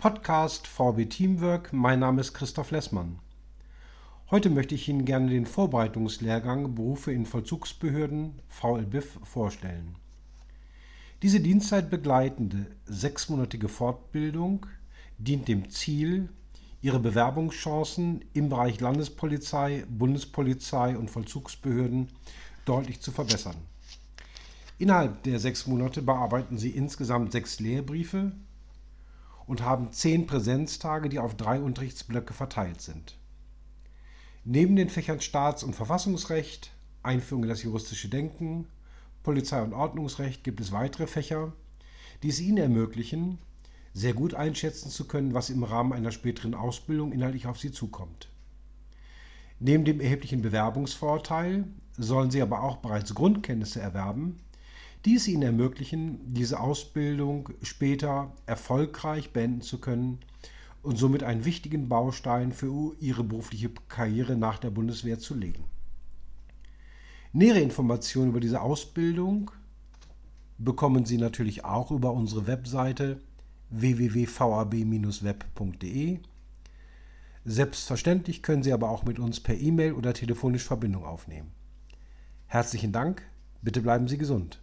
Podcast VB Teamwork. Mein Name ist Christoph Lessmann. Heute möchte ich Ihnen gerne den Vorbereitungslehrgang Berufe in Vollzugsbehörden VLBIF vorstellen. Diese dienstzeitbegleitende sechsmonatige Fortbildung dient dem Ziel, Ihre Bewerbungschancen im Bereich Landespolizei, Bundespolizei und Vollzugsbehörden deutlich zu verbessern. Innerhalb der sechs Monate bearbeiten Sie insgesamt sechs Lehrbriefe und haben zehn Präsenztage, die auf drei Unterrichtsblöcke verteilt sind. Neben den Fächern Staats- und Verfassungsrecht, Einführung in das juristische Denken, Polizei- und Ordnungsrecht gibt es weitere Fächer, die es Ihnen ermöglichen, sehr gut einschätzen zu können, was im Rahmen einer späteren Ausbildung inhaltlich auf Sie zukommt. Neben dem erheblichen Bewerbungsvorteil sollen Sie aber auch bereits Grundkenntnisse erwerben, die es ihnen ermöglichen, diese Ausbildung später erfolgreich beenden zu können und somit einen wichtigen Baustein für ihre berufliche Karriere nach der Bundeswehr zu legen. Nähere Informationen über diese Ausbildung bekommen Sie natürlich auch über unsere Webseite www.vab-web.de. Selbstverständlich können Sie aber auch mit uns per E-Mail oder telefonisch Verbindung aufnehmen. Herzlichen Dank, bitte bleiben Sie gesund.